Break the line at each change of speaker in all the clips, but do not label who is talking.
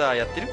だやってる？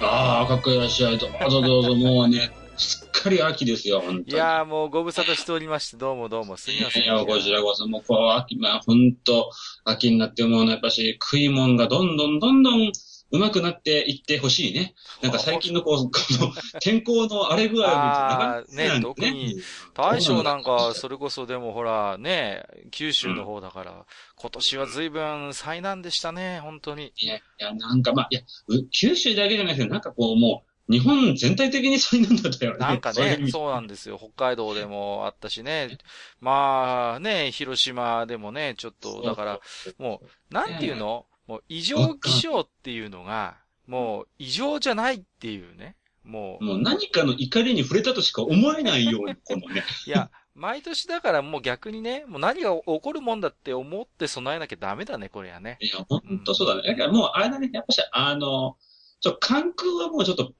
ああ、かっこいいらっしゃい。どうぞどうぞ、もうね、すっかり秋ですよ、本当に。
いやーもうご無沙汰しておりまして、どうもどうも、すみません。
いや、こちらこそ、もう、こう、秋、まあ、ほんと、秋になって思うのは、やっぱし、食い物がどんどんどんどん、うまくなっていってほしいね。なんか最近のこう、この、天候の荒れ具合を見て、
あーね
なんか
特に、大将なんか、それこそでもほら、ね、九州の方だから、今年は随分災難でしたね、本当に。
いや、いや、なんかまあ、いや、う九州だけじゃなくて、なんかこう、もう、日本全体的に災難だったよね。
なんかね、
そう
なんですよ。北海道でもあったしね。まあね、広島でもね、ちょっと、だから、もう、なんていうの？もう異常気象っていうのが、もう異常じゃないっていうね。もう、
もう何かの怒りに触れたとしか思えないように、このね。
いや、毎年だからもう逆にね、もう何が起こるもんだって思って備えなきゃダメだね、これはね。
いや、ほんとそうだね。だからもう、あれだね、やっぱし、あの、ちょ、関空はもうちょっと、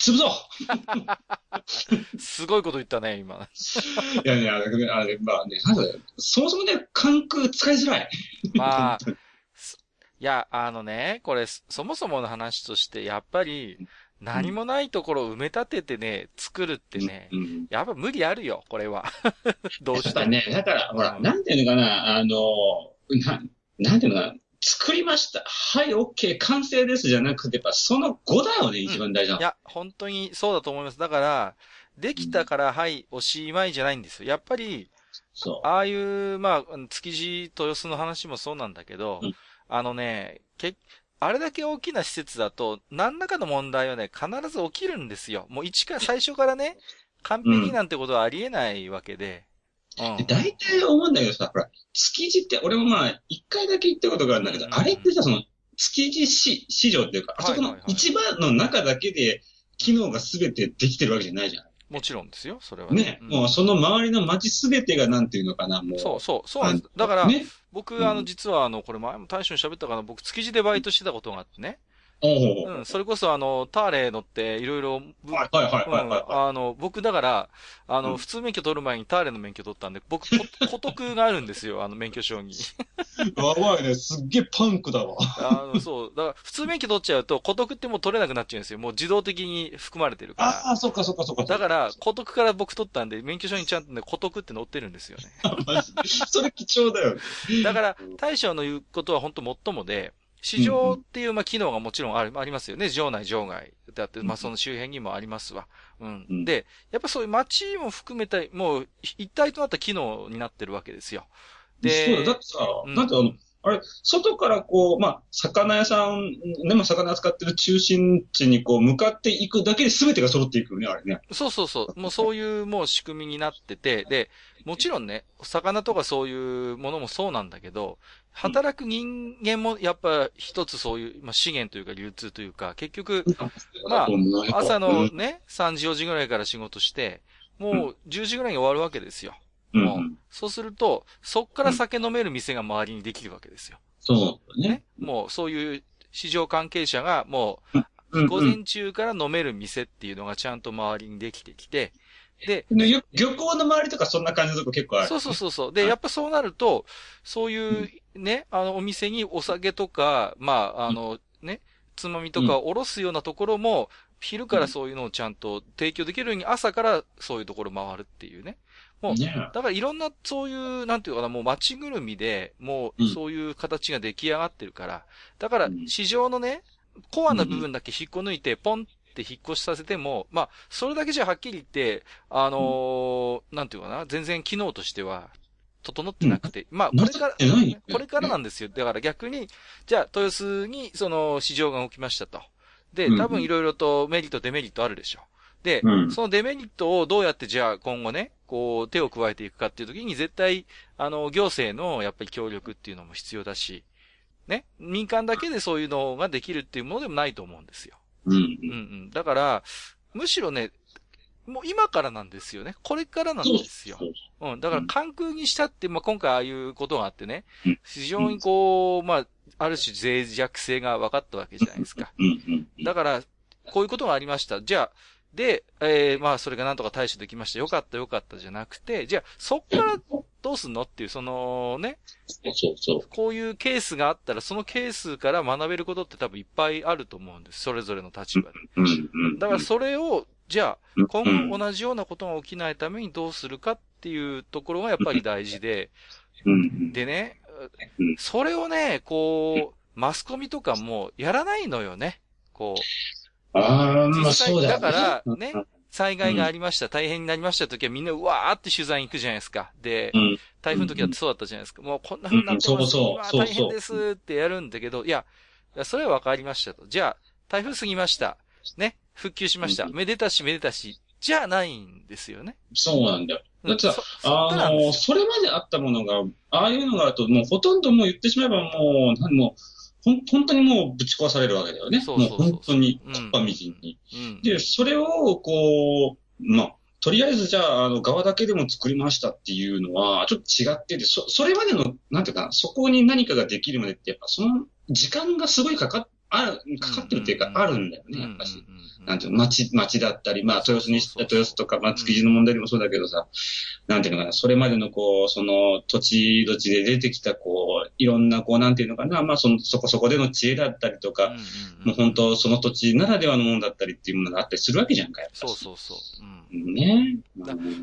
潰そう
すごいこと言ったね、今。
いやいや、あれ、あれまあね、そもそもね、関空使いづらい。
まあいや、あのね、これ、そそもそもの話として、やっぱり、何もないところを埋め立ててね、作るってね、
うん。
やっぱ無理あるよ、これは。どうしても。
やっぱね、だから、ほら、
うん
なんていうのかな、あの、な、なんていうのかな、作りました。はい、オッケー、完成ですじゃなくて、やっぱその後だよね、一番大事ないの。
や、本当にそうだと思います。だから、できたから、はい、おしまいじゃないんですよ。やっぱり、
そう。
ああいう、まあ、築地豊洲の話もそうなんだけど、
うん
あのね、け、あれだけ大きな施設だと、何らかの問題はね、必ず起きるんですよ。もう一から、最初からね、完璧なんてことはありえないわけで。うん。
で大体思うんだけどさ、ほら、築地って、俺もまあ、一回だけ行ったことがあるんだけど、
うん
あれってさ、その、築地市市場っていうか、あそこの市場の中だけで、機能が全てできてるわけじゃないじゃん。
もちろんですよ、それはね。
ね、
うん
もうその周りの街全てがなんていうのかな、もう。
そうそう、そうなんです。だから、
ね。
僕、
うん
あの、実はあの、これ前も大将に喋ったかな、僕、築地でバイトしてたことがあってね。
おう
ん、それこそあの、ターレー乗って、いろいろ、ぶ
はいはいはいはいはい
うん
は
あの、僕だから、あの、
うん
普通免許取る前にターレの免許取ったんで、僕、こ 古徳があるんですよ、あの、免許証に。
い。やばいね、すっげえパンクだわ。
あの、そう。だから、普通免許取っちゃうと、古徳ってもう取れなくなっちゃうんですよ。もう自動的に含まれてるか
ああ、そっかそっかそっか。
ら。だから、古徳から僕取ったんで、免許証にちゃんとね、古徳って載ってるんですよね。
ら、マジでそれ貴重だよね。
だから、大将の言うことは本当もっともで、市場っていう、まあ、機能がもちろんある、ありますよね。場内、場外。だって、まあ、その周辺にもありますわ。うん。
うん
で、やっぱそういう街も含めた、もう、一体となった機能になってるわけですよ。で、
そうだ、だってさ、
うん
なんてあの、あれ、外からこう、まあ、魚屋さん、ね、まあ、魚扱ってる中心地にこう、向かっていくだけで全てが揃っていくよね、あれね。
そうそうそう。もうそういうもう仕組みになってて、で、もちろんね、魚とかそういうものもそうなんだけど、働く人間もやっぱ一つそういう、まあ、資源というか流通というか、結局、まあ朝のね、3時4時ぐらいから仕事して、もう10時ぐらいに終わるわけですよ。
うん、
そうすると、そっから酒飲める店が周りにできるわけですよ。
そうだね。
もうそういう市場関係者がも
うん
う、午前中から飲める店っていうのがちゃんと周りにできてきて、で、
漁港の周りとかそんな感じのとこ結構ある。
そうそうそうそう。で、やっぱそうなると、そういうね、あの、お店にお酒とか、まあ、あの、ね、つまみとかをおろすようなところも、昼からそういうのをちゃんと提供できるように朝からそういうところ回るっていうね。もう
ね
だからいろんなそういう、なんていうかな、もう街ぐるみで、もうそういう形が出来上がってるから、だから
うん。
市場のね、コアな部分だけ引っこ抜いて、ポンって引っ越しさせても、まあ、それだけじゃはっきり言って、あのーなんていうかな、全然機能としては、整ってなくて、まあ、これから、これからなんですよ。だから逆に、じゃあ、豊洲にその市場が起きましたと。で
う、ん
多分いろいろとメリット、デメリットあるでしょう。で、
うん
そのデメリットをどうやってじゃあ今後ね、こう、手を加えていくかっていう時に絶対、あの、行政のやっぱり協力っていうのも必要だし、ね、民間だけでそういうのができるっていうものでもないと思うんですよ。
うん。
うんうん。だから、むしろね、もう今からなんですよね。これからなんですよ。
そう
うん。だから、関空にしたって、まあ、今回ああいうことがあってね
うん、
非常にこう、まあ、ある種脆弱性が分かったわけじゃないですか。だから、こういうことがありました。じゃあ、で、えー、まあ、それがなんとか対処できました。よかったよかったじゃなくて、じゃあ、そっからどうすんのっていう、そのね、
そうそう。
こういうケースがあったら、そのケースから学べることって多分いっぱいあると思うんです。それぞれの立場で。
うんうん。
だからそれを、じゃあ、
うん、
今後同じようなことが起きないためにどうするかっていうところがやっぱり大事で。でね
うん、
それをね、こう、マスコミとかもやらないのよね。こう、
ああ、まあ
実際
そうだよね。
だからね
うん
災害がありました、大変になりました時はみんなうわーって取材に行くじゃないですか。で
う、ん。
台風の時だってそうだったじゃないですか。もうこんな風になってます。
うんそうそう
わー
そうそう
大変ですってやるんだけど、いや、いやそれは分かりましたと。じゃあ、台風過ぎました。ね、復旧しました。
うん
めでたしめでたし、じゃあないんですよね。
そうなんだよ。だってさあの、それまであったものが、ああいうのがあると、もうほとんどもう言ってしまえばもう、何もう、ほん、本当にもうぶち壊されるわけだよね。
そうそうそう
もう本当に、
うん
かっぱみじんに。
うん。
で、それを、こう、まあ、とりあえずじゃあ、あの、側だけでも作りましたっていうのは、ちょっと違ってて、そ、それまでの、なんていうかな、そこに何かができるまでって、やっぱその、時間がすごいかかっ、ある、かかってるっていうか、
うん
あるんだよね、
うん
やっぱし。なんていうの、町、町だったり、まあ、豊洲に豊洲とか、まあ、築地の問題でもそうだけどさ、なんていうのかな、それまでの、こう、その、土地土地で出てきた、こう、いろんな、こう、なんていうのかな、まあ、その、そこそこでの知恵だったりとか、もう本当、その土地ならではのものだったりっていうものがあったりするわけじゃんか、やっぱ
そう
し
そうそう。うん。
ね。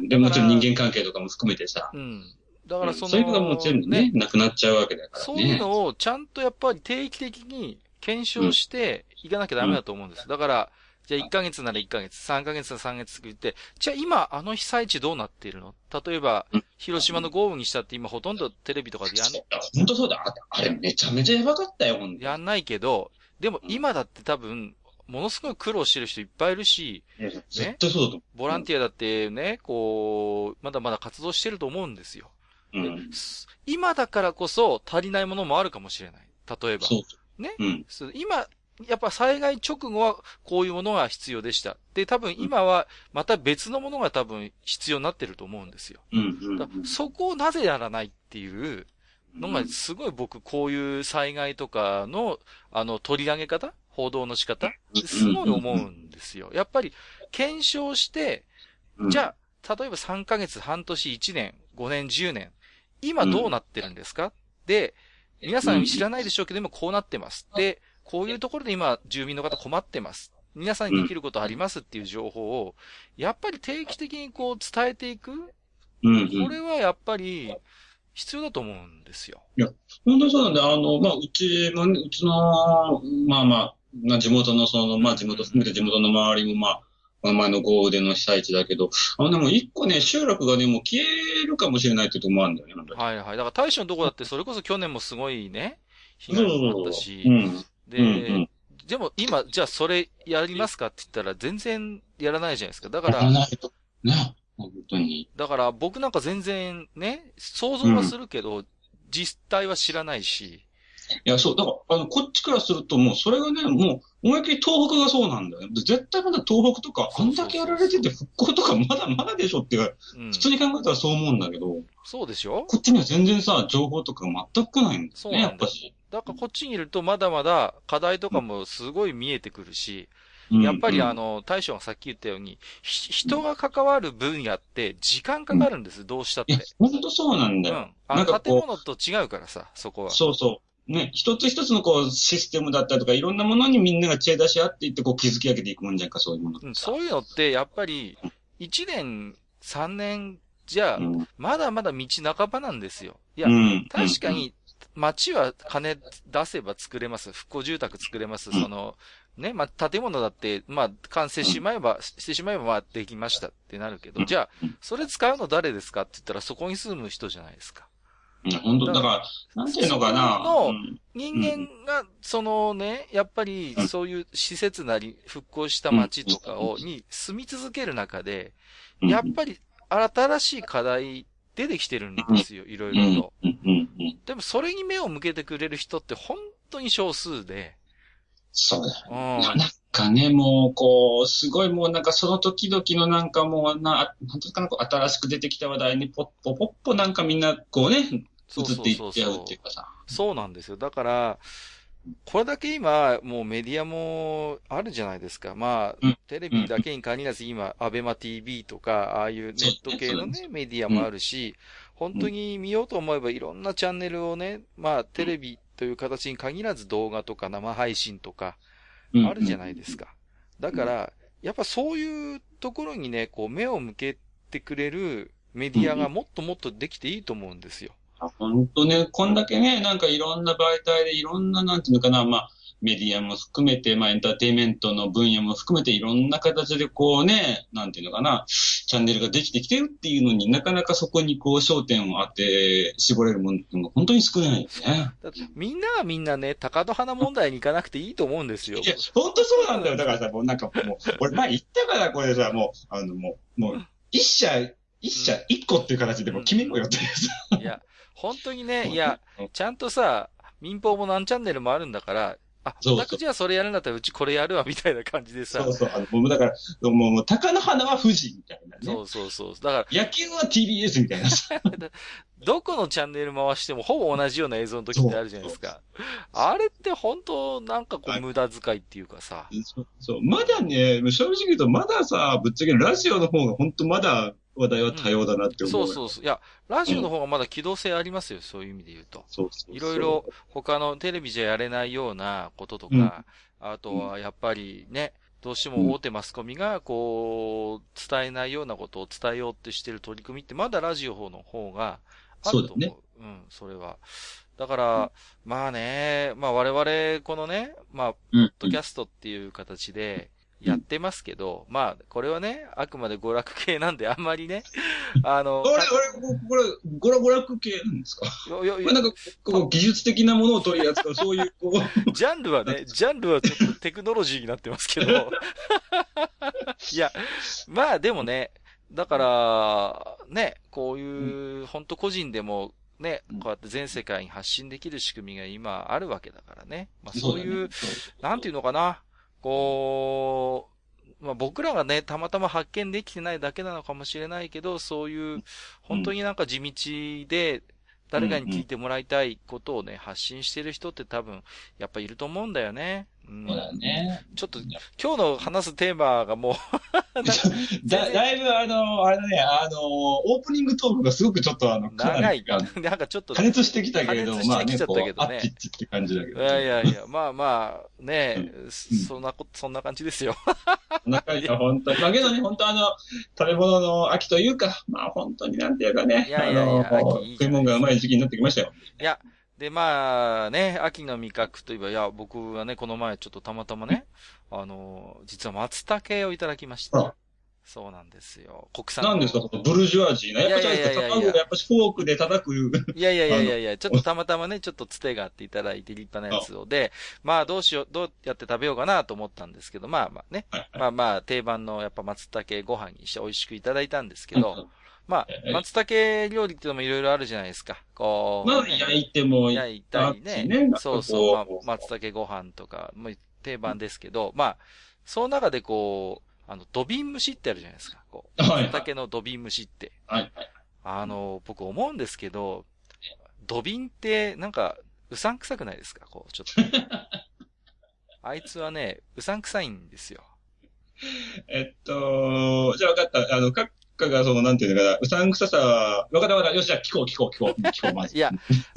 でもちろん人間関係とかも含めてさ、
うん。だからその、
そういうのがもう全部ね、なくなっちゃうわけだからね。
そういうのをちゃんとやっぱり定期的に検証していかなきゃダメだと思うんです。だから、じゃあ1ヶ月なら1ヶ月、3ヶ月なら3ヶ月って言って、じゃあ今あの被災地どうなっているの？例えば
うん、
広島の豪雨にしたって今ほとんどテレビとかでやん
そうだ本当そうだ。ああれめちゃめちゃやばかったよ。
やんないけど、でも今だって多分、ものすごい苦労してる人いっぱいいるし、
絶対そうだと思
ボランティアだってね、こう、まだまだ活動してると思うんですよ。
う。うん。
す今だからこそ足りないものもあるかもしれない。例えば。
そう。
ね
うん。
今、やっぱ災害直後はこういうものが必要でした。で、多分今はまた別のものが多分必要になってると思うんですよ。
うん。うん。
だそこをなぜやらないっていうのがすごい僕こういう災害とかのあの取り上げ方？報道の仕方？すごい思うんですよ。やっぱり検証して、じゃあ、例えば3ヶ月、半年、1年、5年、10年、今どうなってるんですか、で、皆さん知らないでしょうけども、こうなってます。で、こういうところで今、住民の方困ってます。皆さんにできることありますっていう情報を、やっぱり定期的にこう伝えていく。これはやっぱり必要だと思うんですよ。
本当にそうなんで、あの、まあ、うちのね、うちの、まあまあ、まあ、地元のその、まあ、地元含めて地元の周りも、まあ、まあ前の豪雨での被災地だけど、あのね、もう一個ね、集落がね、もう消えるかもしれないってとこもあるんだよね、
はいはい。だから大使のとこだってそれこそ去年もすごいね、被害もあったし
う、ん。
で、
うんうん
でも今、じゃあそれやりますかって言ったら全然やらないじゃないですか。だか
やら
ら、
ないと。ね。本当に。
だから僕なんか全然ね、想像はするけど、実態は知らないし、
いや、そう、だから、あの、こっちからするともう、それがね、もう、思いっきり東北がそうなんだよ。で絶対まだ東北とか、あんだけやられてて復興とかまだまだでしょっていう、
うん
普。通に考えたらそう思うんだけど、
そうでしょ？
こっちには全然さ、情報とかが全く来ないんだよね、やっぱし。
だからこっちにいるとまだまだ課題とかもすごい見えてくるし、
うん
やっぱりあ、
うん
の、大将がさっき言ったように、ひ人が関わる分野って時間かかるんです、どうしたって
いや。、本当そうなんだよ。
うん。あ建物と違うからさ、そこは。
そうそう。ね、一つ一つのこう、システムだったりとか、いろんなものにみんなが知恵出し合っていって、こう、築き上げていくもんじゃんか、そういうもの
うん、
さ。
そういうのって、やっぱり、1年、3年じゃ、
うん。
まだまだ道半ばなんですよ。いや
う、ん。
確かに、町は金出せば作れます。復興住宅作れます。
うん
その、ね、まあ、建物だって、まあ、完成しまえば、してしまえば、まあ、できましたってなるけど、じゃあ
うん、
それ使うの誰ですかって言ったら、そこに住む人じゃないですか。
本当だから、なんていうのかな。
の
うん。
人間が、そのね、やっぱり
うん。
そういう施設なり、復興した町とかを、に住み続ける中で、
うん。
やっぱり新しい課題出てきてるんですよ、いろいろと。でもそれに目を向けてくれる人って本当に少数で。
そうだよ
うん。
なんかね、もう、こう、すごいもうなんかその時々のなんかもうな、なんていうかな、こう新しく出てきた話題にポッポポッポなんかみんなこうね、
そう
移っていっちゃうっていうかさ。
そうなんですよ。だから、これだけ今、もうメディアもあるじゃないですか。まあ、
うん
テレビだけに限らず今、アベマ TV とか、ああいうネット系のね、メディアもあるし、本当に見ようと思えばいろんなチャンネルをね、まあ、テレビという形に限らず動画とか生配信とか、あるじゃないです
か。
か。だから、やっぱそういうところにね、こう目を向けてくれるメディアがもっともっとできていいと思うんですよ。
本当ね、こんだけね、なんかいろんな媒体でいろんな、なんていうのかな、まあ、メディアも含めて、まあ、エンターテインメントの分野も含めて、いろんな形でこうね、なんていうのかな、チャンネルができてきてるっていうのになかなかそこにこう焦点を当て、絞れるものって本当に少ないよね。
だってみんながみんなね、高戸花問題に行かなくていいと思うんですよ
い。や、本当そうなんだよ。だからさ、もうなんかもう、俺前言ったから、これさ、もう、あの、もう、もう、一社、一社一個っていう形でもう決めろよっていうさ。
いや、本当に ね、いや、ちゃんとさ、民放も何チャンネルもあるんだから、あ、
そうそう
オタクじゃあそれやるんだったらうちこれやるわ、みたいな感じでさ
そ。うそう。あの、もうだから、もう、もう、鷹の花は富士みたいなね。
そうそうそう。だから、
野球は TBS みたいなさ。
どこのチャンネル回してもほぼ同じような映像の時ってあるじゃないですか。あれって本当なんかこ
はい
う無駄遣いっていうかさ。
そうそう。まだね、正直言うと、まださ、ぶっちゃけラジオの方が本当まだ話題は多様だなって思う。
そうそうそう。いや、ラジオの方がまだ機動性ありますよ、そういう意味で言うと。
そうそう。
いろいろ他のテレビじゃやれないようなこととか、
うん
あとはやっぱりね、どうしても大手マスコミがこう、伝えないようなことを伝えようってしてる取り組みってまだラジオの方があると思う。
そうだね
うん、それは。だから、まあね、まあ我々、このね、まあ、
うん。
ポッドキャストっていう形でやってますけど、まあ、これはね、あくまで娯楽系なんであんまりね、あの、
あれ、あれ、これ、ゴラゴラク系なんですか？
よよ
これなんか、こう、技術的なものを取り扱う、そういう、こう、
ジャンルはね、ジャンルはちょっとテクノロジーになってますけど。いや、まあでもね、だから、ね、こういう、本当個人でも、ね、こうやって全世界に発信できる仕組みが今あるわけだからね。まあそういう、なんていうのかな、こう、まあ僕らがね、たまたま発見できてないだけなのかもしれないけど、そういう、本当になんか地道で、誰かに聞いてもらいたいことをね、発信してる人って多分、やっぱいると思うんだよね。うん
そうだね。
ちょっと、今日の話すテーマがもう
だ、だいぶあの、あれだね、あの、オープニングトークがすごくちょっとあの、かな
長い。なんかちょっと、
加熱してきたけれども、まあね、こう、
けどね
あっちっちって感じだけど。
いやいやいや、まあまあ、ね、
うん
そんなこ、そんな感じですよ。
お腹いや、本当に。まあけどね、本当あの、食べ物の秋というか、まあ本当になんていうかね、
いやいやいや
あの、食い物がうまい時期になってきましたよ。
いや、で、まあね、秋の味覚といえば、いや、僕はね、この前ちょっとたまたまね、あの、実は松茸をいただきました。そうなんですよ。国産の。
なんですか、ブルジョアジーな。やっぱちょっと
いやいやいやいや
卵がやっぱしフォークで叩く。
いやいやいやいやいや、ちょっとたまたまね、ちょっとつてがあっていただいて立派なやつをで、まあどうしよう、どうやって食べようかなと思ったんですけど、まあまあね、
はい
まあまあ定番のやっぱ松茸ご飯にして美味しくいただいたんですけど、まあ
はい
松茸料理っていうのもいろいろあるじゃないですか。こう、
まあ、
ね
焼いても、
焼いたりね。
なんか
そうそう、まあ
こ、
松茸ご飯とか、もう定番ですけど、まあ、その中でこう、あの、土瓶蒸しってあるじゃないですか。こう、
はいはい
松茸の土瓶蒸しって。
はいはい。
あの、僕思うんですけど、土瓶ってなんか、うさんくさくないですか？こう、ちょっと。あいつはね、うさんくさいんですよ。
えっと、じゃあ分かった。あの、閣下がその、なんていうのかな、うさんくささは、分かった分かった。よし、じゃあ聞こう聞こう聞こう。聞こう、まず。
いや、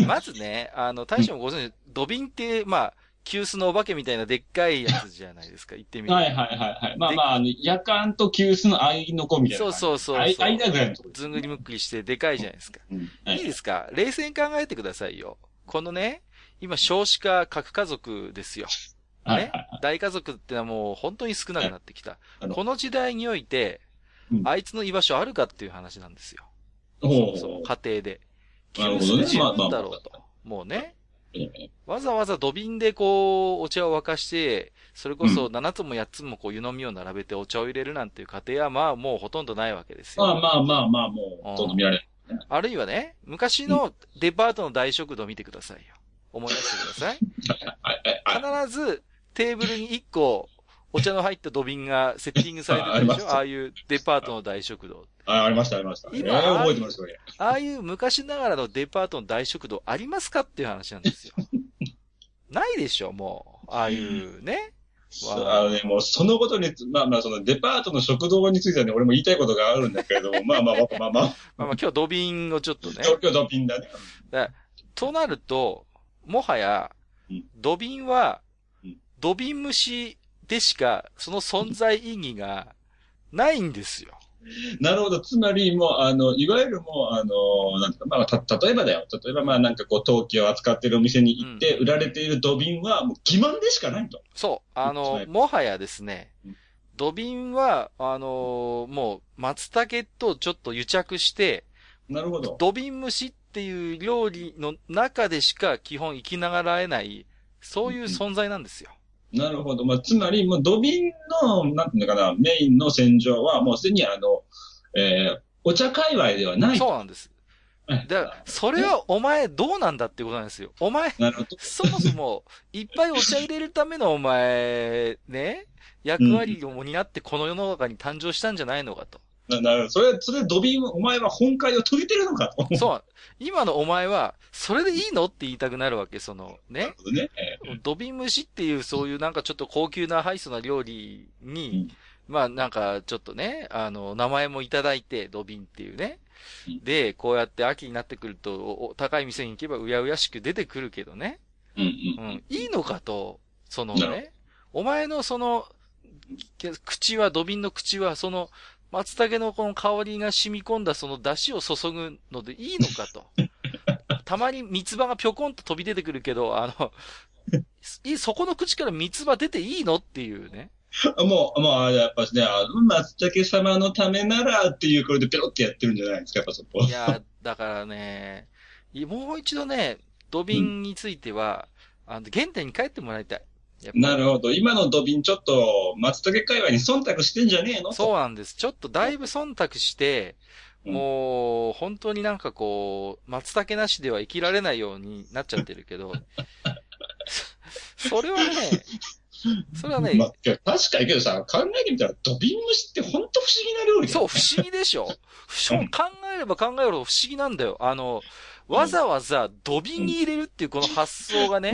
まずね、あの、大将もご存知、土瓶って、まあ、急須のお化けみたいなでっかいやつじゃないですか。言ってみると。
はいはいはいはい。まあまあ、あの、夜間と急須の間の子みたいな。
そうそうそうそう
間ぐらいのところ。
ずんぐりむっくりしてでかいじゃないですか。
うんはい
いですか？冷静に考えてくださいよ。このね、今少子化核家族ですよ。ね
はいはい。
大家族ってのはもう本当に少なくなってきた。この時代において
う、ん
あいつの居場所あるかっていう話なんですよ。
ほう
そう、家庭で。急
なるほどね
須十分
まあまあ
だろうと。もうね。
ええ
わざわざ土瓶でこう、お茶を沸かして、それこそ7つも8つもこう湯飲みを並べてお茶を入れるなんていう過程はまあもうほとんどないわけですよ。
まあまあまあまあ、もう、ほとんど見られない。
あるいはね、昔のデパートの大食堂見てくださいよ。思い出してください。必ずテーブルに1個お茶の入った土瓶がセッティングされてるでしょ？
ああ
いうデパートの大食堂。
あ、ありました、ありました。
今
ええ覚えてます、それ。
ああいう昔ながらのデパートの大食堂ありますかっていう話なんですよ。ないでしょ、もう。ああいうね。わ
あのね、もうそのことに、まあまあ、そのデパートの食堂についてはね、俺も言いたいことがあるんだけれども、まあまあまあまあまあ、
まあまあ今日土瓶をちょっとね。
東京ドピンだね。
となると、もはや
うん、
土瓶は
うん、
土瓶蒸しでしか、その存在意義がないんですよ。
なるほど。つまり、もう、あの、いわゆるもう、あの、なんか、まあ、た、例えばだよ。例えば、まあ、なんかこう、陶器を扱ってるお店に行って、
うん
売られている土瓶は、もう、欺瞞でしかないと。
そう。あの、
はい
もはやですね
うん、
土瓶は、あのもう、松茸とちょっと癒着して、
なるほど。
土瓶蒸しっていう料理の中でしか基本生きながらえない、そういう存在なんですよ。
なるほど。まあ、つまり、もう、土瓶の、なんていうのかな、メインの戦場は、もうすでに、あの、えー、お茶界隈ではない。
そうなんです。
はい
だから、それはお前どうなんだってことなんですよ。お前。そもそも、いっぱいお茶入れるためのお前、ね、役割を担ってこの世の中に誕生したんじゃないのかと。
ななるほど。それ、それ、土瓶、お前は本会を遂げてるのかと。
そう。今のお前は、それでいいのって言いたくなるわけ、その、ね
ね。え
土瓶蒸しっていうそういうなんかちょっと高級なハイソな料理に、まあなんかちょっとね、あの、名前もいただいて、土瓶っていうね
うん。
で、こうやって秋になってくると、高い店に行けばうやうやしく出てくるけどね。
うん
う
うん
ん。いいのかと、そのね、お前のその、け口は、土瓶の口は、その、松茸のこの香りが染み込んだその出汁を注ぐのでいいのかと。たまに三つ葉がぴょこんと飛び出てくるけど、あの、いそこの口から三つ葉出ていいのっていうね。
うん。もう、もう、やっぱしね、あの、松茸様のためならっていう、これでペロってやってるんじゃないですか、やっぱそこ。
いや、だからね、いもう一度ね、土瓶については、あの、原点に帰ってもらいたい。
なるほど。今の土瓶ちょっと、松茸界隈に忖度してんじゃねえの？
そうなんです。ちょっとだいぶ忖度して、
うん。
もう、本当になんかこう、松茸なしでは生きられないようになっちゃってるけど、それはね、それはね、
ま確かにけどさ、考えてみたら、土瓶蒸しって本当不思議な料理だよ
そう、不思議でしょ？考えれば考えるほど不思議なんだよ。あの、わざわざ土瓶に入れるっていうこの発想がね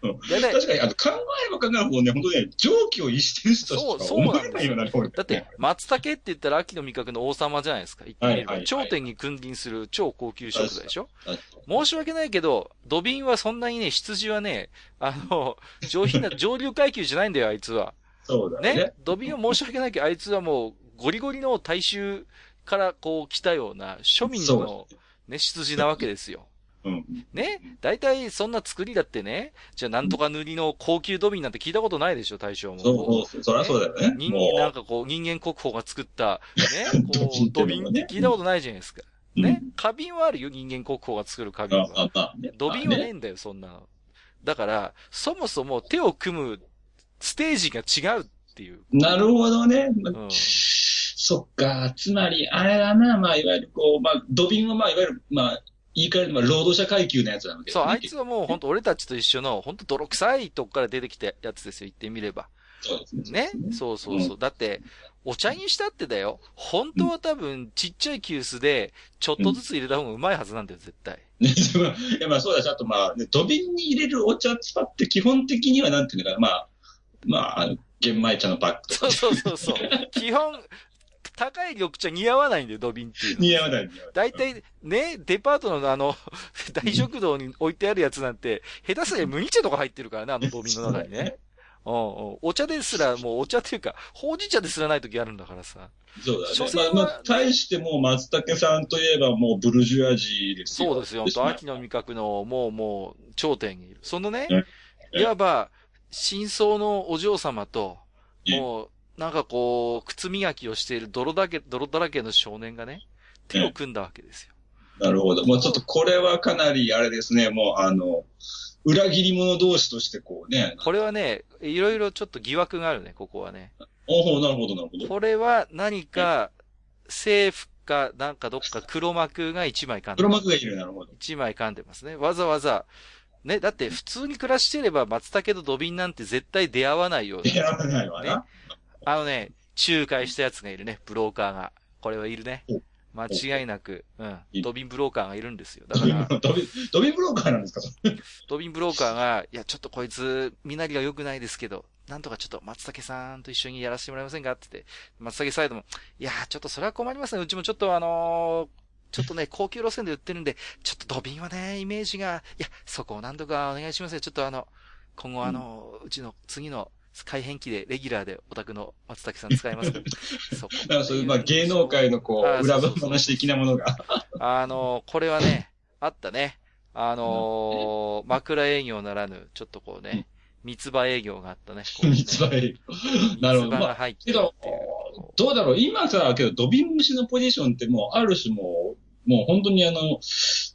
確かに、あの、考えれば考えるほどね、本当ね、蒸気を逸してる人としか思えないような料理
だって、松茸って言ったら秋の味覚の王様じゃないですか。
はいはいはい
頂点に君臨する超高級食材でしょ？申し訳ないけど、土瓶はそんなにね、羊はね、あの、上品な、上流階級じゃないんだよ、あいつは。
そうだね。
ね？土瓶は申し訳ないけど、あいつはもう、ゴリゴリの大衆からこう来たような庶民のね、羊なわけですよ。
うん。
ね？大体そんな作りだってね、じゃあなんとか塗りの高級土瓶なんて聞いたことないでしょ、大将も。
そうそう、そりゃそうだよね。
人間、なんかこう、人間国宝が作った、ね、こう、土
土
瓶っ
て
聞いたことないじゃないですか。
うん
ね？花瓶はあるよ、人間国宝が作る花瓶
あ
は。土瓶はねえんだよ、そんなの。だから、そもそも手を組むステージが違うっていう。
なるほどね。
うん。
そっか。つまり、あれだな、まあ、いわゆるこう、まあ、土瓶はまあ、いわゆる、まあ、言い換えると、まあ、労働者階級のやつなわけ
そう、あい
つ
つはもう本当俺たちと一緒の、本当泥臭いとこから出てきたやつですよ、言ってみれば。
そうです
ね
ね？
そうそうそう。だって、お茶にしたってだよ。本当は多分、ちっちゃい急須で、ちょっとずつ入れた方がうまいはずなんだよ、絶対。
いや、まあそうだし、あとまあ、ね、土瓶に入れるお茶使って基本的にはなんていうのかな、まあ、まあ、玄米茶のパックとか
そうそうそうそう。基本、高い緑茶似合わないんだよ、土瓶っていうの。
似合わない。
大体、ね、デパートのあの、大食堂に置いてあるやつなんて、下手すりゃ麦茶とか入ってるからね、あの土瓶の中にね。うんうん。お茶ですら、もうお茶っていうか、ほうじ茶ですらない時あるんだからさ。
そうだね。まあ、まあ、対してもう松茸さんといえばもうブルジュアジーですよ。
そうですよ。本当秋の味覚の、もうもう、頂点にいる。そのね
うん、
いわば、真相のお嬢様と、
うん
もう、なんかこう、靴磨きをしている泥だけ、泥だらけの少年がね、手を組んだわけですよ。
なるほど。もうちょっとこれはかなりあれですね、もうあの、裏切り者同士としてこうね。
これはね、いろいろちょっと疑惑があるね、ここはね。
おおなるほど、なるほど。
これは何か、政府か、なんかどっか黒幕が一枚噛んで
黒幕がいる、なるほど。
一枚噛んでますね。わざわざ、ね、だって普通に暮らしてれば松茸と土瓶なんて絶対出会わないような。
出会わないわな。
ねあのね、仲介したやつがいるね、ブローカーが。これはいるね
お。
間違いなく、うんドビンブローカーがいるんですよ。だから、
ドビ、ドビブローカーなんですか？
ドビンブローカーが、いや、ちょっとこいつ、身なりが良くないですけど、なんとかちょっと松茸さんと一緒にやらせてもらえませんか？って言って、松茸サイドも、いや、ちょっとそれは困りますね。うちもちょっとあのーちょっとね、高級路線で売ってるんで、ちょっとドビンはね、イメージが、いや、そこを何とかお願いしますよ。ちょっとあの、今後あの、うちの次の改変期でレギュラーでお宅の松茸さん使いますから。そこ。
だからそういう、まあ芸能界のこう、裏話的なものが。
あの、これはね、あったね。あのー枕営業ならぬ、ちょっとこうね、三つ葉営業があったね。ね
三つ葉営業なるほど
三つ葉が入って
けどどうだろう今さ、けど、ドビン虫のポジションってもう、ある種もう、もう本当にあの、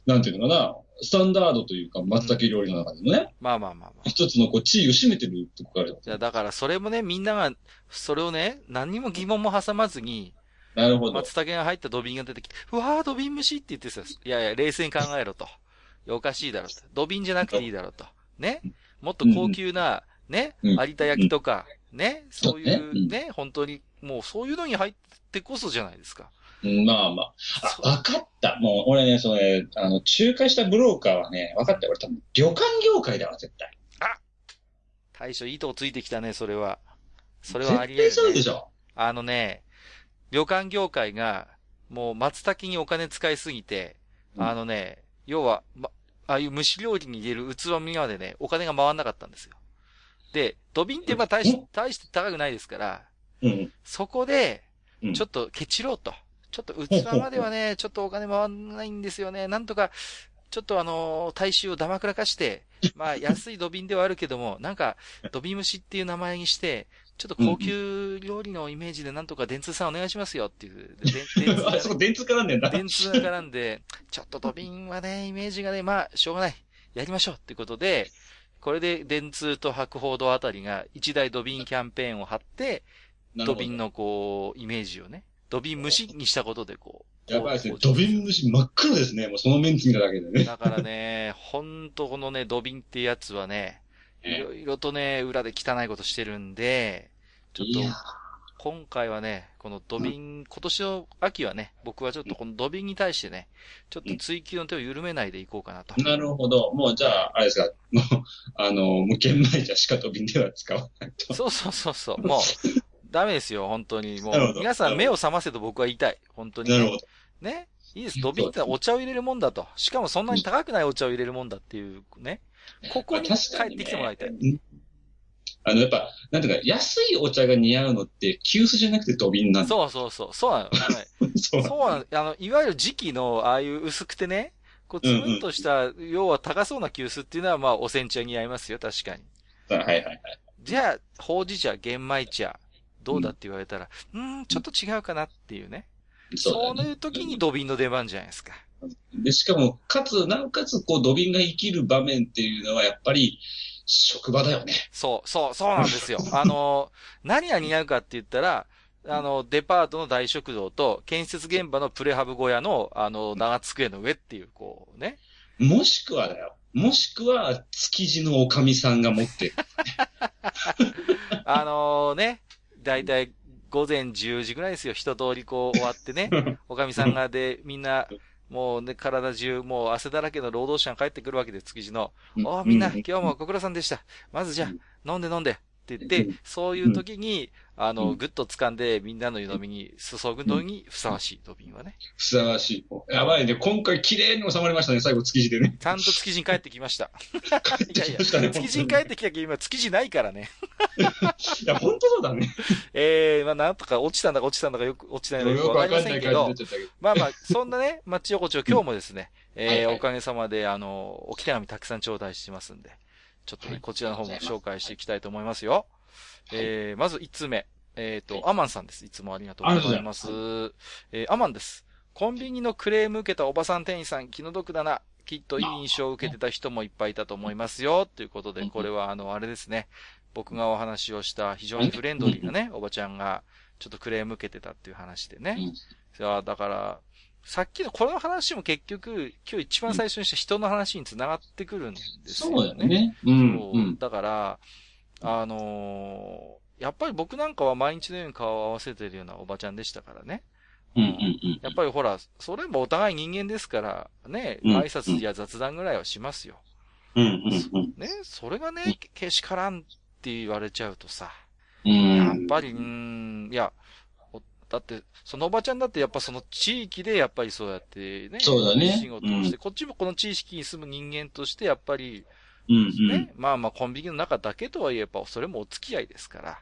なんていうのかな、スタンダードというか、松茸料理の中でもね、
まあまあまあまあ。
一つのこう、地位を占めてるとこがある。
じゃあだからそれもね、みんなが、それをね、何にも疑問も挟まずに、
なるほど。
松茸が入った土瓶が出てきて、うわー、土瓶虫って言ってさ、いやいや、冷静に考えろと。いやおかしいだろと。土瓶じゃなくていいだろうと。ね？もっと高級な、ね、
うん
有田焼きとか、ね、そうい
うね、
本当に、もうそういうのに入ってこそじゃないですか。
うんまあまあ。
そう
あ、わかった。もう、俺ね、そのね、あの、仲介したブローカーはね、わかった。俺多分、旅館業界だわ、絶対。
大将いいとこついてきたね、それは。それはあり得る、ね。
絶対そうでしょ。
あのね、旅館業界が、もう松茸にお金使いすぎて、
うん
あのね、要は、ま、ああいう蒸し料理に入れる器みまでね、お金が回んなかったんですよ。で、土瓶ってまあ大し
うん
大して高くないですから、
うん。
そこで
う、ん
ちょっとケチろうと。ちょっと器まではね、ちょっとお金回んないんですよね。なんとか、ちょっとあのー大衆をだまくらかして、まあ 安い土瓶ではあるけども、なんか、土瓶蒸しっていう名前にして、ちょっと高級料理のイメージでなんとか電通さんお願いしますよっていう。で電 電通
あそこ電通絡んでんだ。
電通が絡んで、ちょっと土瓶はね、イメージがね、まあ、しょうがない。やりましょうってことで、これで電通と博報堂あたりが一大土瓶キャンペーンを貼って、土瓶のこう、イメージをね、土瓶蒸しにしたことでこう。
やばいですね土瓶虫真っ黒ですね。もうそのメンツ見ただけでね。
だからね、ほんとこのね、土瓶ってやつはね、いろいろとね、裏で汚いことしてるんで、ちょっと今回はね、この土瓶、今年の秋はね、僕はちょっとこの土瓶に対してね、ちょっと追求の手を緩めないでいこうかなと。
なるほど。もうじゃあ、あれですか。もう、あの、もう玄米茶しか土瓶では使わないと。
そうそうそうそう。もう、ダメですよ、本当に。もう、皆さん目を覚ませと僕は言いたい。本当に、ね。
なるほど。
ね？いいです。土瓶ってお茶を入れるもんだと。しかもそんなに高くないお茶を入れるもんだっていうね。ここに帰ってきてもらいたい。
うんあの、やっぱ、なんていうか、安いお茶が似合うのって、急須じゃなくて土瓶なんだ。
そうそうそう。そうなの。
そう
そうなの。あの、いわゆる時期の、ああいう薄くてね、こう、つるんとした、要は高そうな急須っていうのは、まあ、お煎茶に合いますよ、確かに。
はいはいはい。
じゃあ、ほうじ茶、玄米茶、どうだって言われたら、うーん、ちょっと違うかなっていうね。そう
だね
いう時に土瓶の出番じゃないですか。
で、しかも、かつ、なおかつ、こう、土瓶が生きる場面っていうのは、やっぱり、職場だよね。
そう、そう、そうなんですよ。あの、何が似合うかって言ったら、あの、デパートの大食堂と、建設現場のプレハブ小屋の、あの、長机の上っていう、こうね。
もしくはだよ。もしくは、築地のおかみさんが持ってる。
あのね、だいたい午前10時ぐらいですよ。一通りこう終わってね。おかみさんがで、みんな、もうね、体中、もう汗だらけの労働者が帰ってくるわけで、築地の。おーみんな、
う
今日もご苦労さんでした。まずじゃ
うん
あ、飲んで飲んで。ってて
うん、
そういう時に、あの、
うん
ぐっと掴んで、みんなの湯飲みに注ぐのにふさわしい土瓶はね。
ふさわしい。やばいね。今回綺麗に収まりましたね。最後、築地でね。
ちゃんと築地に帰ってきました。
帰って
いやいや、
きましたね。
築地に帰ってきたけど、今築地ないからね。
いや、本当そうだね。
えー、まあなんとか落ちたんだか落ちたんだかよく、落ちないのかよ
よくわ
かりませんけど。まあまあ、そんなね、町横丁今日もですね、えーおかげさまで、あの、おき手紙たくさん頂戴してますんで、ちょっとね、
はい
こちらの方も紹介していきたいと思いますよ。えー、まず1つ目。えっ、と、アマンさんです。いつもありがとうございます。えー、アマンです。コンビニのクレーム受けたおばさん店員さん気の毒だな。きっといい印象を受けてた人もいっぱいいたと思いますよ。ということで、これはあの、あれですね。僕がお話をした非常にフレンドリーなね、おばちゃんがちょっとクレーム受けてたっていう話でね。だから、さっきのこの話も結局、今日一番最初にした人の話に繋がってくるんですよね。
そうだよね。うん。
そう。だから、あのー、やっぱり僕なんかは毎日のように顔を合わせてるようなおばちゃんでしたからね。
うんうんうん、
やっぱりほら、それもお互い人間ですから、ね、挨拶や雑談ぐらいはしますよ。
うんうんうん、
ね、それがね、けしからんって言われちゃうとさ、
うん、
やっぱり、うん、いや、だって、そのおばちゃんだってやっぱその地域でやっぱりそうやってね、
そうだね。
仕事をして、うん、こっちもこの地域に住む人間としてやっぱり、
うんうん、ね、
まあまあコンビニの中だけとはいえば、それもお付き合いですから。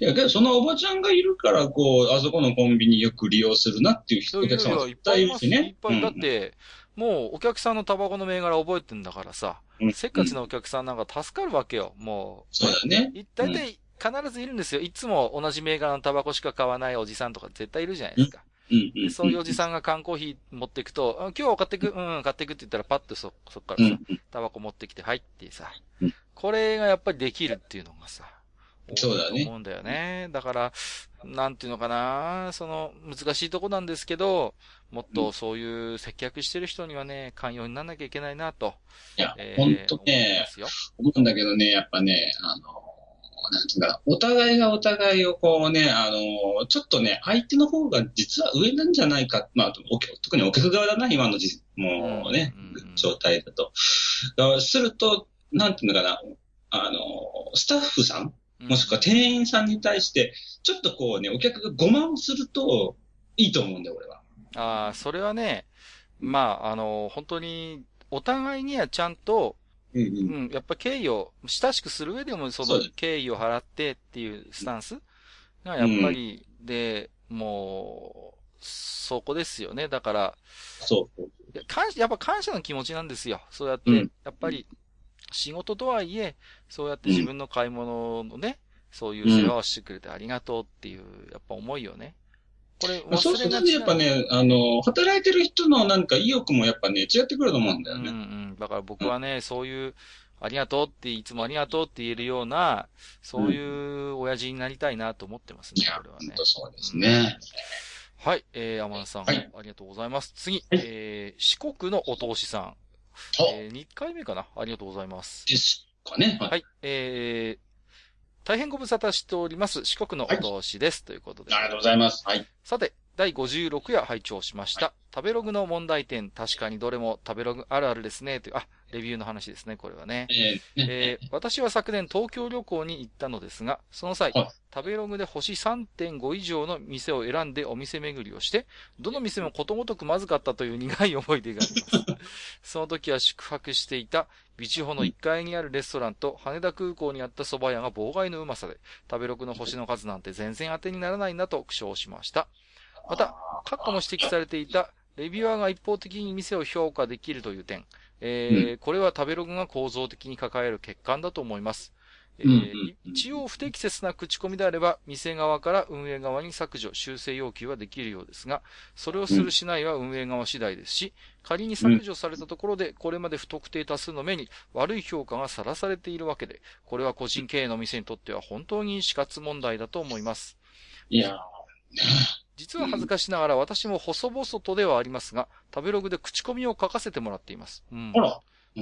いや、けどそのおばちゃんがいるから、こう、あそこのコンビニよく利用するなっていう人、お客さんがいっぱいいるしね。
いっぱい、だって、もうお客さんのタバコの銘柄覚えてんだからさ、うん、せっかちのお客さんなんか助かるわけよ、も
う。そうだね。
大体、必ずいるんですよ。いつも同じ銘柄のタバコしか買わないおじさんとか絶対いるじゃないですか。
うん
そういうおじさんが缶コーヒー持っていくと、今日は買ってく、うん、買ってくって言ったらパッとそ、そっからさ、タバコ持ってきて、はいってさ、これがやっぱりできるっていうのがさ、
そうだね。
思うんだよね。だから、なんていうのかな、その、難しいとこなんですけど、もっとそういう接客してる人にはね、寛容にならなきゃいけないなと。
いや、えー、ほんとね、思うんだけどね、やっぱね、あの、なんていうんだお互いがお互いをこうね、あの、ちょっとね、相手の方が実は上なんじゃないか、まあ、特にお客側だな、今のじ、もうね、状態だと。だすると、なんていうのかな、あの、スタッフさんもしくは店員さんに対して、ちょっとこうね、お客がごまをするといいと思うんだよ、俺は。
ああ、それはね、まあ、あの、本当に、お互いにはちゃんと、
うん、うん、
やっぱ敬意を、親しくする上でもその敬意を払ってっていうスタンスがやっぱり、うん、で、もう、そこですよね。だから、
そう
感やっぱ感謝の気持ちなんですよ。そうやって、うん、やっぱり、仕事とはいえ、そうやって自分の買い物のね、そういう世話をしてくれてありがとうっていう、やっぱ思いよね。
これ、そうするとね、やっぱね、あの、働いてる人のなんか意欲もやっぱね、違ってくると思うんだよね。
うんうん。だから僕はね、うん、そういう、ありがとうって、いつもありがとうって言えるような、そういう親父になりたいなと思ってますね、
これはね。そうですね。
はい、えー、天野さん、はい、ありがとうございます。次、はい、えー、四国のお通しさん。えー、2回目かな？ありがとうございます。
ですかね。
はい。はい、えー、大変ご無沙汰しております。四国のお通しです。はい、ということで。
ありがとうございます。はい。
さて、第56夜拝聴しました。はい、食べログの問題点、確かにどれも食べログあるあるですね。という、あ、レビューの話ですね、これはね。
え
ー、えー、私は昨年東京旅行に行ったのですが、その際、はい、食べログで星3.5以上の店を選んでお店巡りをして、どの店もことごとくまずかったという苦い思い出があります。その時は宿泊していた、ビチホの1階にあるレストランと羽田空港にあった蕎麦屋が妨害のうまさで、食べログの星の数なんて全然当てにならないなと苦笑しました。また、過去も指摘されていた、レビュアーが一方的に店を評価できるという点、えー、うん、これは食べログが構造的に抱える欠陥だと思います。えー、一応不適切な口コミであれば、店側から運営側に削除、修正要求はできるようですが、それをするしないは運営側次第ですし、仮に削除されたところで、これまで不特定多数の目に悪い評価がさらされているわけで、これは個人経営の店にとっては本当に死活問題だと思います。
いや
実は恥ずかしながら私も細々とではありますが、食べログで口コミを書かせてもらっています。
うん。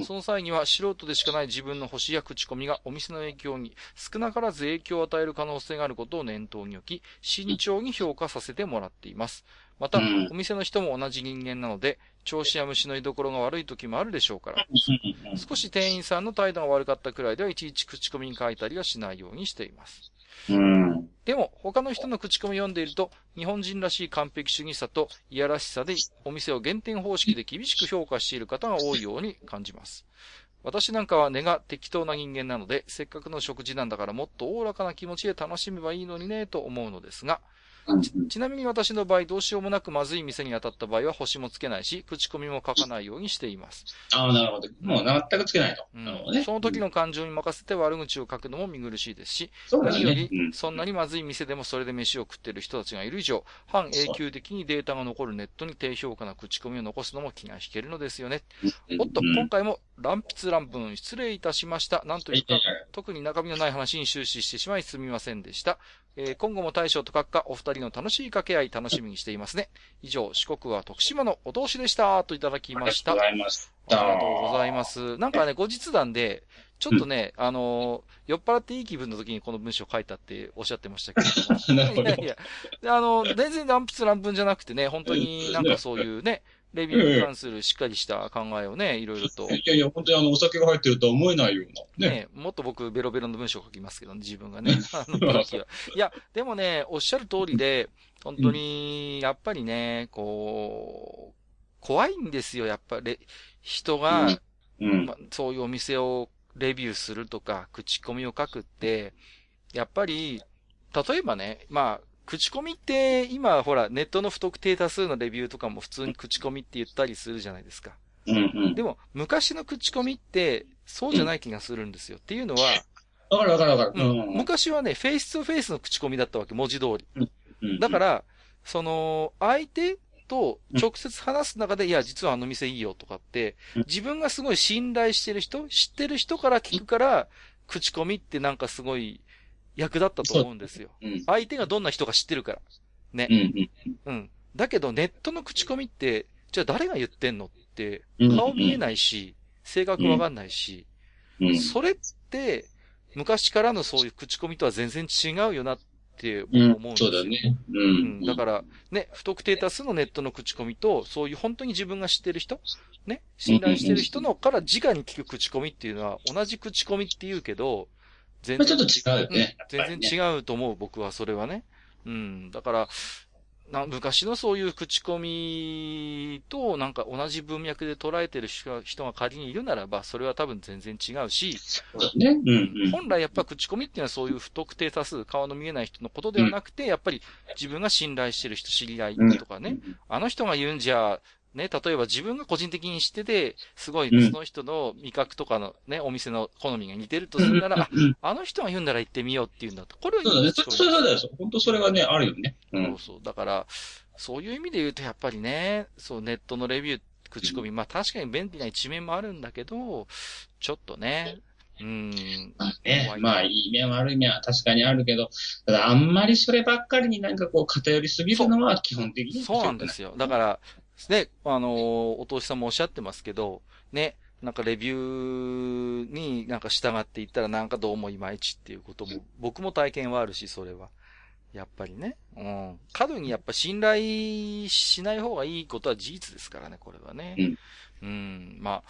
その際には素人でしかない自分の星や口コミがお店の影響に少なからず影響を与える可能性があることを念頭に置き、慎重に評価させてもらっています。また、お店の人も同じ人間なので、調子や虫の居所が悪い時もあるでしょうから、少し店員さんの態度が悪かったくらいではいちいち口コミに書いたりはしないようにしています。でも、他の人の口コミを読んでいると、日本人らしい完璧主義さといやらしさで、お店を減点方式で厳しく評価している方が多いように感じます。私なんかは根が適当な人間なので、せっかくの食事なんだからもっとおおらかな気持ちで楽しめばいいのにね、と思うのですが、ちちなみに私の場合、どうしようもなくまずい店に当たった場合は星もつけないし、口コミも書かないようにしています。
ああ、なるほど。もう全くつけないと。
うん
なるほどね。
その時の感情に任せて悪口を書くのも見苦しいですし、
そうだ
何よ
ね。
り
う、ん。
そんなにまずい店でもそれで飯を食ってる人たちがいる以上、反永久的にデータが残るネットに低評価な口コミを残すのも気が引けるのですよね。おっと、
うん
今回も乱筆乱文失礼いたしました。なんというか特に中身のない話に終始してしまいすみませんでした。えー今後も大将と閣下、お二人の楽しい掛け合い楽しみにしていますね。以上、四国は徳島のお通しでした。といただきました。
あ
あ
りがとうございまし
り
た。
がとうございます。なんかね、後日談で、ちょっとね、あのー酔っ払っていい気分の時にこの文章書いたっておっしゃってましたけれども。いやいや、であの、全然乱筆乱文じゃなくてね、本当になんかそういうね、レビューに関するしっかりした考えをね、いろいろと。
いやいや、本当にあの、お酒が入ってるとは思えないような。ね。
ね、もっと僕、ベロベロの文章を書きますけどね、自分がね。あの時は。いや、でもね、おっしゃる通りで、本当に、やっぱりね、こう、怖いんですよ、やっぱり。人が、
うん。
ま、そういうお店をレビューするとか、口コミを書くって、やっぱり、例えばね、まあ、口コミって、今、ほら、ネットの不特定多数のレビューとかも普通に口コミって言ったりするじゃないですか。
うんうん。
でも、昔の口コミって、そうじゃない気がするんですよ。っていうのは、
わかるわかるわかる。
うん
うん。
昔はね、フェイス2フェイスの口コミだったわけ、文字通り。
うん
だか、ら、その、相手と直接話す中で、いや、実はあの店いいよとかって
うん、
自分がすごい信頼してる人、知ってる人から聞くから、口コミってなんかすごい役立ったと思うんですよ。
うん。
相手がどんな人か知ってるから。ね
う。ん
うん。だけど、ネットの口コミって、じゃあ誰が言ってんのって、
うん。
顔見えないし、性格わかんないし、
うん。
それって、昔からのそういう口コミとは全然違うよなって
うん
思うんですよ。
そうだね。う
うん
ん。
だから、ね、不特定多数のネットの口コミと、そういう本当に自分が知ってる人、ね、信頼してる人のから直に聞く口コミっていうのは、同じ口コミって言うけど、全
まあちょっと違うよね。
うん全然違うと思う、僕はそれはね。うん。だから、な昔のそういう口コミとなんか同じ文脈で捉えてる人が仮にいるならば、それは多分全然違うし、
ね。うんうん。
本来やっぱ口コミっていうのはそういう不特定多数、顔の見えない人のことではなくて、やっぱり自分が信頼してる人、知り合いとかね、あの人が言うんじゃ、ね、例えば自分が個人的に知ってて、すごい
うん
その人の味覚とかのね、お店の好みが似てるとするなら、あの人が言うんなら行ってみようっていうんだと。これはい
そうだね。それそうだよ。本当それはね、あるよね。う。
そうんそう。だから、そういう意味で言うと、やっぱりね、そう、ネットのレビュー、口コミ、まあ確かに便利な一面もあるんだけど、ちょっとね、うん。
まあねまあ、いい面悪い面は確かにあるけど、ただあんまりそればっかりになんかこう偏りすぎるのは基本的に
そうなんですよ。だから、ね、あの、お通しさんもおっしゃってますけど、ね、なんかレビューになんか従っていったらなんかどうもいまいちっていうことも、僕も体験はあるし、それは。やっぱりね。うん。過度にやっぱ信頼しない方がいいことは事実ですからね、これはね。
うん。
うん。まあ、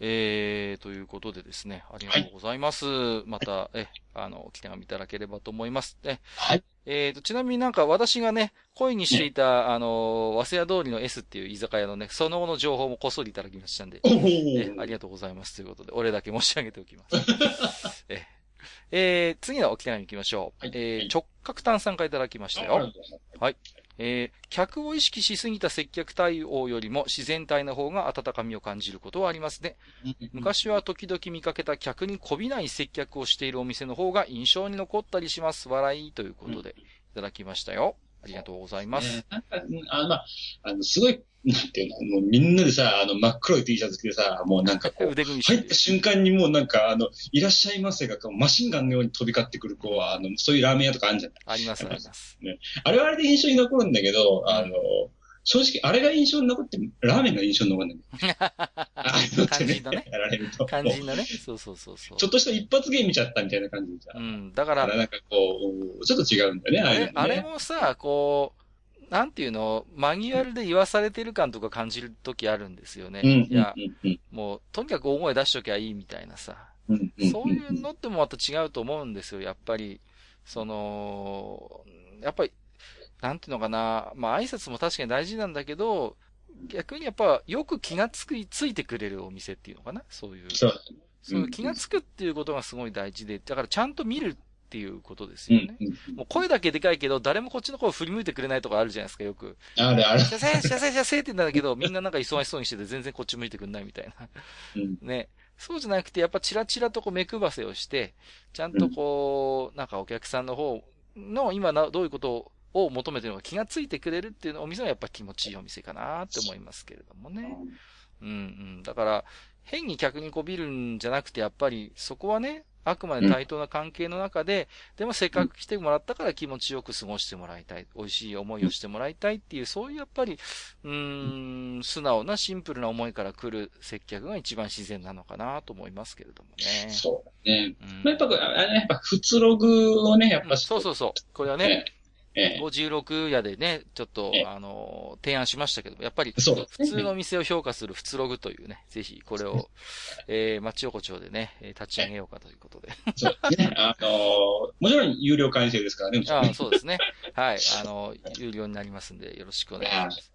えー、ということでですね、ありがとうございます。また、え、あの、来てが見いただければと思います。え、
はい。
えーと、ちなみになんか私がね、恋にしていた、あの、早稲田通りの S っていう居酒屋のね、その後の情報もこっそりいただきましたんで、
お
え
ー
ありがとうございますということで、お礼だけ申し上げておきます。ええー次のおき手紙行きましょう。
はい
えー直角炭酸からいただきましたよ。
ありがとうござい
えー客を意識しすぎた接客対応よりも自然体の方が温かみを感じることはありますね。昔は時々見かけた客にこびない接客をしているお店の方が印象に残ったりします。笑いということで、いただきましたよ。ありがとうございます。
ねなんか、うんあの、まあ、あの、すごい、なんていうの、もうみんなでさ、あの、真っ黒い T シャツ着てさ、もうなんかこう、入った瞬間にもうなんか、あの、いらっしゃいませが、マシンガンのように飛び交ってくる、こう、あの、そういうラーメン屋とかあるじゃん。
あります、あります。
あれはあれで印象に残るんだけど、あの、正直、あれが印象に残って、ラーメンが印象に残るんだよ。ああいう
心のね
やられると。
肝心なね。そうそうそうそう
ちょ。っとした一発芸見ちゃったみたいな感じでさ。
うん。だから
だから、なんかこう、ちょっと違うんだよね、あ
れあれもさ、こう、なんていうの、マニュアルで言わされてる感とか感じる時あるんですよね。
うん、
いや、もう、とにかく大声出しときゃいいみたいなさ。
うん、うん。
そういうのってもまた違うと思うんですよ。やっぱり、その、やっぱり、なんていうのかな。まあ挨拶も確かに大事なんだけど、逆にやっぱよく気がつく、ついてくれるお店っていうのかな。そういう。
そう。
そういう気がつくっていうことがすごい大事で、だからちゃんと見るっっていうことです
うん
よね。
うん
もう声だけでかいけど、誰もこっちの声を振り向いてくれないとかあるじゃないですか、よく。
あるある。
シャセー、シャセー、シャセーって言うんだけど、みんななんか忙しそうにしてて全然こっち向いてくんないみたいな。
うん
ね。そうじゃなくて、やっぱチラチラとこう目配せをして、ちゃんとこう、なんかお客さんの方の今などういうことを求めてるのか気がついてくれるっていうのお店はやっぱ気持ちいいお店かなって思いますけれどもね。うんうん。だから、変に客にこびるんじゃなくて、やっぱりそこはね、あくまで対等な関係の中で、でもせっかく来てもらったから気持ちよく過ごしてもらいたい。美味しい思いをしてもらいたいっていう、そういうやっぱり、うーん、素直なシンプルな思いから来る接客が一番自然なのかなと思いますけれどもね。
そうだね。
うん
まあ、やっぱ、あやっぱ、普通ログをね、やっぱ、
うんそうそうそう。これはね、
ええ
56夜でね、ちょっと
ええ、
あの、提案しましたけども、やっぱり、普通のお店を評価する普通ログというね、ぜひこれを、えー、町横丁でね、えー立ち上げようかということで。
そうですね。あのーもちろん有料会員制ですからね。
あそうですね。はい。あの、有料になりますんで、よろしくお願いします。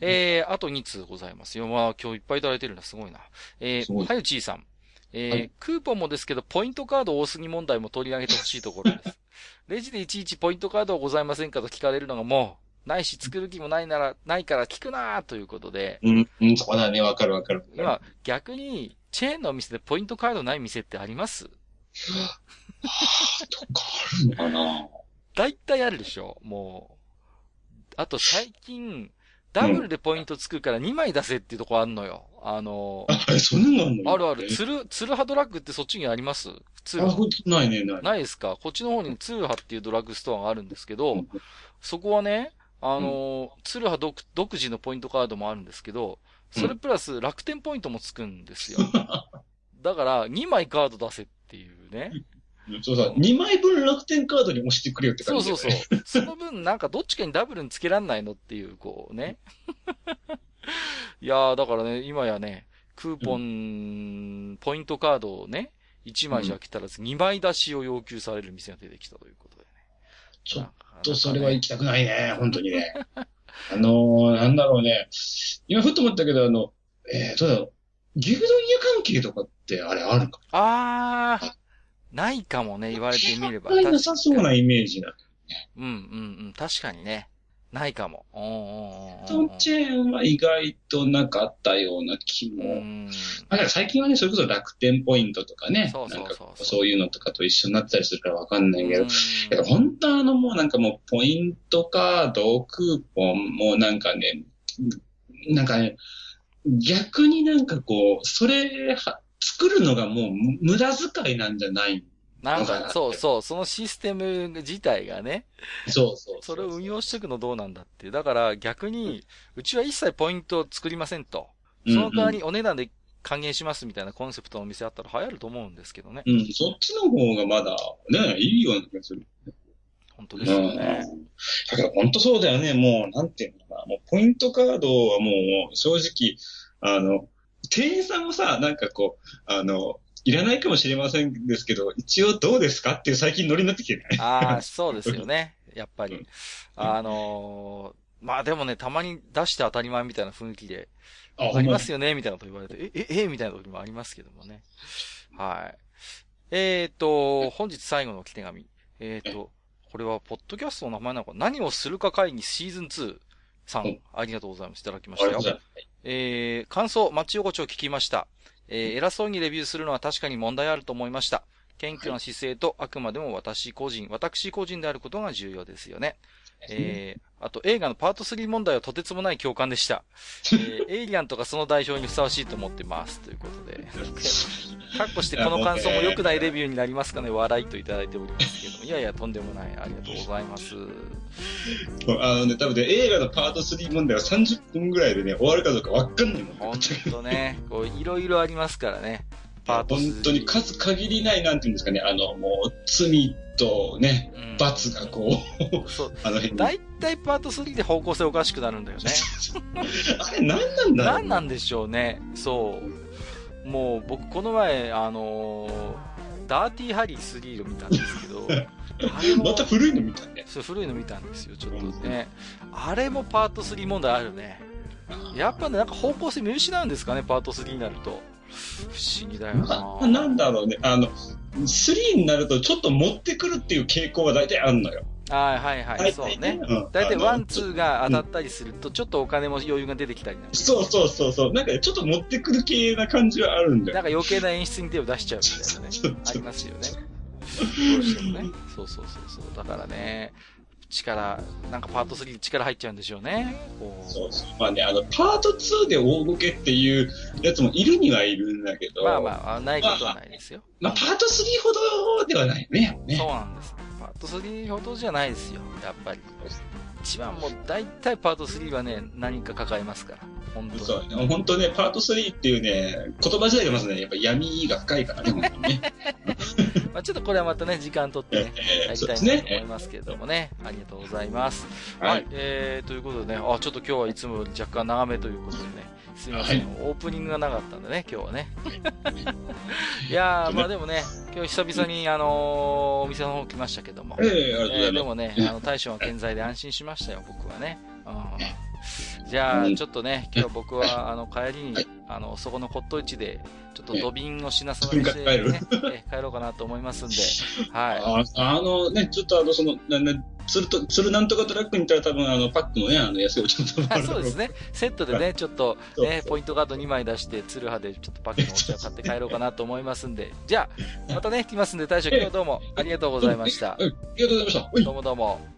えー、あと2通ございますよ。まあ、今日いっぱいいただいてるんだ。すごいな。えー、はゆちーさん。えー
はい
クーポンもですけど、ポイントカード多すぎ問題も取り上げてほしいところです。レジでいちいちポイントカードはございませんかと聞かれるのがもう、ないし作る気もないなら、ないから聞くなーということで、
うん、うん、そうだね。わかるわかる。
今、逆に、チェーンのお店でポイントカードない店ってあります？
どっかあるのかな
大体あるでしょもう。あと最近、ダブルでポイントつくから2枚出せっていうとこあんのよ。あの、
あ、そんなのあんの？
あるある。ツル、ツルハドラッグってそっちにあります？ツル
あ、ほんとないね、ない。
ないですか？こっちの方にツルハっていうドラッグストアがあるんですけど、
うん
そこはね、あの、ツルハ独独自のポイントカードもあるんですけど、それプラス楽天ポイントもつくんですよ。だから、2枚カード出せっていうね。
そうさ、2枚分楽天カードに押してくれよって感じ、
そうそうそう。その分、なんかどっちかにダブルにつけらんないのっていう、こうね。いやー、だからね、今やね、クーポン、ポイントカードをね、1枚じゃ来たらず2枚出しを要求される店が出てきたということでね。
ちょっ
っ
とそれは行きたくないね、本当にね。あのー、なんだろうね。今ふっと思ったけど、あの、えー、どうだろう。牛丼屋関係とかってあれあるか？
あー、ないかもね、言われてみれば。
あんまりなさそうなイメージな。
うんうんうん、確かにね。ないかも。おーおーおーおー
牛丼チェーンは意外となかったような気も。だから最近はね、それこそ楽天ポイントとかね、
そうそうそう
なんかこうそういうのとかと一緒になってたりするからわかんないけど、
うん。
けど本当あのもうなんかもうポイントカード、クーポン、もうなんかね、なんかね、逆になんかこう、それは、作るのがもう無駄遣いなんじゃない
なんか、そうそう、そのシステム自体がね、
そうそう
それを運用していくのどうなんだっていう。だから逆に、うちは一切ポイントを作りませんと。その代わりお値段で還元しますみたいなコンセプトのお店あったら流行ると思うんですけどね。
うん、そっちの方がまだね、いいような気がする。
本当ですよね。
だから本当そうだよね。もう、なんていうのかな。もうポイントカードはもう、正直、あの、店員さんもさ、なんかこう、あの、いらないかもしれませんですけど、一応どうですかっていう最近ノリになってきてない。
ああ、そうですよね。やっぱり
うん。
あのーまあでもね、たまに出して当たり前みたいな雰囲気で、
あ
ありますよねみたいなこと言われて、え、え、え、みたいな時もありますけどもね。はい。えっ、と、本日最後の置き手紙。えっ、と、これは、ポッドキャストの名前なのか何をするか会議シーズン2さ
うん
ん、ありがとうございます。いただきま
あ
したよ
りがとうござい。ます。
えー、感想、町横丁聞きました。えー、偉そうにレビューするのは確かに問題あると思いました。謙虚な姿勢と、あくまでも私個人、私個人であることが重要ですよね。えー、あと映画のパート3問題はとてつもない共感でした。えー、エイリアンとかその代表にふさわしいと思ってます。ということで。かっこしてこの感想も良くないレビューになりますかね笑いといただいておりますけども。いやいや、とんでもない。ありがとうございます。
あのね、多分ね、映画のパート3問題は30分ぐらいでね、終わるかどうかわかんないもん。
ほんとね、こう、いろいろありますからね。パート3。
本当に数限りない、なんていうんですかね、あの、もう、罪とね、
うん
罰がこう、
そう。
あの辺に。
だいたいパート3で方向性おかしくなるんだよね。
あれ、何なんだろう
何なんでしょうね。そう。もう僕この前、あのーダーティーハリー3を見たんですけど、
また古いの見たね。
そう古いの見たんですよ、ちょっとね。あれもパート3問題あるね。やっぱね、なんか方向性見失うんですかね、パート3になると。不思議だよ
な
な。
なんだろうね。あの、3になるとちょっと持ってくるっていう傾向は大体あるのよ。
はいはいはい、そうね。
うん
大体 one、two が当たったりすると、ちょっとお金も余裕が出てきたりな
そうそうそうそう。なんかねちょっと持ってくる系な感じはあるんだよ。
なんか余計な演出に手を出しちゃうみたいなね。ありますよね。どうしてもね。そうそうそうそう。だからね、力、なんかパート3で力入っちゃうんでしょうね。
そうそう。まあね、あの、パート2で大儲けっていうやつもいるにはいるんだけど。
まあまあ、ないことはないですよ。
まあ、パート3ほどではないよね、ね。
そうなんです。パート3ほどじゃないですよ。やっぱり。一番もう大体パート3はね、何か抱えますから。本当。
本当ね、パート3っていうね、言葉自体がまずね、やっぱ闇が深いからね、本当にね。
まあちょっとこれはまたね、時間取ってね、
えー
やりたいなと思い
ね。
ますけれどもね。ありがとうございます。
は
はいい。。えー、ということでね、あ、ちょっと今日はいつもより若干長めということでね、すみません、
はい
オープニングがなかったんでね、今日はね。いやー、まあでもね、今日久々に、あのーお店の方来ましたけども、
ええありがとうござ
えー。でもね、あの、大将は健在で安心しましたよ、僕はね。うん、じゃあ、
うん。
ちょっとね、今日僕は、あの、帰りに
はい、
あの、そこの骨董市で、ちょっと土瓶を品揃えして、ね、え帰ろうかなと思いますんで、はい。
ああのね、ちょっとあの、その、なな釣ると、釣るなんとかトラックに行ったら多分あの、パックのね、あの、安いお茶あ
そうですね。セットでね、ちょっとね、ポイントカード2枚出して、ツルハでちょっとパックのお茶を買って帰ろうかなと思いますんで、じゃあ、またね、来ますんで、大将今日はどうもありがとうございました。
うん、ありがとうございました。はい
どうもどうも。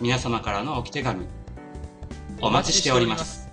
皆様からの置き手紙、お待ちしております。